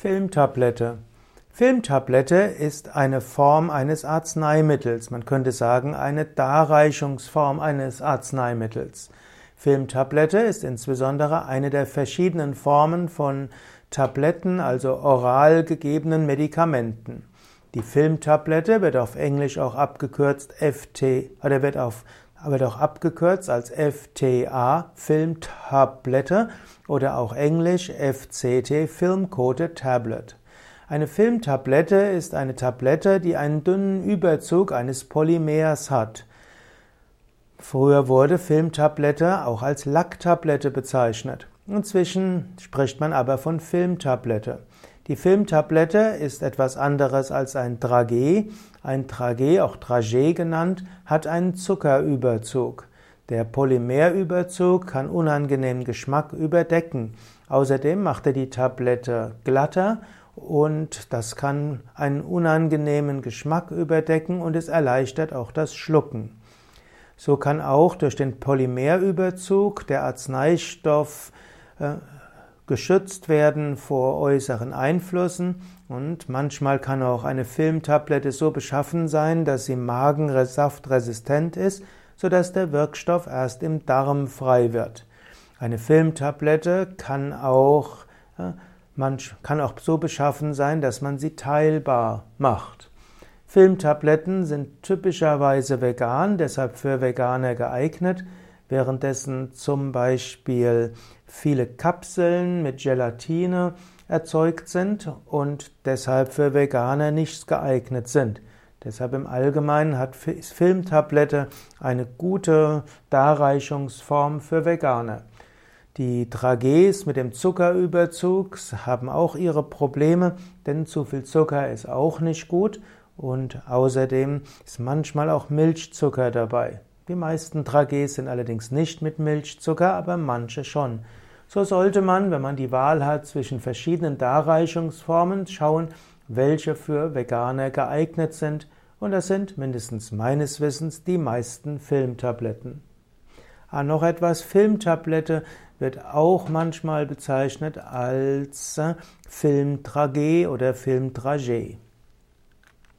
Filmtablette. Filmtablette ist eine Form eines Arzneimittels. Man könnte sagen, eine Darreichungsform eines Arzneimittels. Filmtablette ist insbesondere eine der verschiedenen Formen von Tabletten, also oral gegebenen Medikamenten. Die Filmtablette wird auf Englisch auch abgekürzt FT oder wird auf wird auch abgekürzt als FTA Filmtablette oder auch Englisch FCT Film Coated Tablet. Eine Filmtablette ist eine Tablette, die einen dünnen Überzug eines Polymers hat. Früher wurde Filmtablette auch als Lacktablette bezeichnet. Inzwischen spricht man aber von Filmtablette. Die Filmtablette ist etwas anderes als ein Dragé. Ein Dragé, auch Dragé genannt, hat einen Zuckerüberzug. Der Polymerüberzug kann unangenehmen Geschmack überdecken. Außerdem macht er die Tablette glatter und das kann einen unangenehmen Geschmack überdecken und es erleichtert auch das Schlucken. So kann auch durch den Polymerüberzug der Arzneistoff äh, geschützt werden vor äußeren Einflüssen und manchmal kann auch eine Filmtablette so beschaffen sein, dass sie magensaftresistent ist, sodass der Wirkstoff erst im Darm frei wird. Eine Filmtablette kann auch äh, man kann auch so beschaffen sein, dass man sie teilbar macht. Filmtabletten sind typischerweise vegan, deshalb für Veganer geeignet, währenddessen zum Beispiel viele Kapseln mit Gelatine erzeugt sind und deshalb für Veganer nicht geeignet sind. Deshalb im Allgemeinen hat Filmtablette eine gute Darreichungsform für Veganer. Die Tragees mit dem Zuckerüberzug haben auch ihre Probleme, denn zu viel Zucker ist auch nicht gut und außerdem ist manchmal auch Milchzucker dabei. Die meisten Tragees sind allerdings nicht mit Milchzucker, aber manche schon. So sollte man, wenn man die Wahl hat zwischen verschiedenen Darreichungsformen, schauen, welche für Veganer geeignet sind, und das sind mindestens meines Wissens die meisten Filmtabletten. Ah, noch etwas, Filmtablette wird auch manchmal bezeichnet als äh, Filmtragé oder Filmtragé.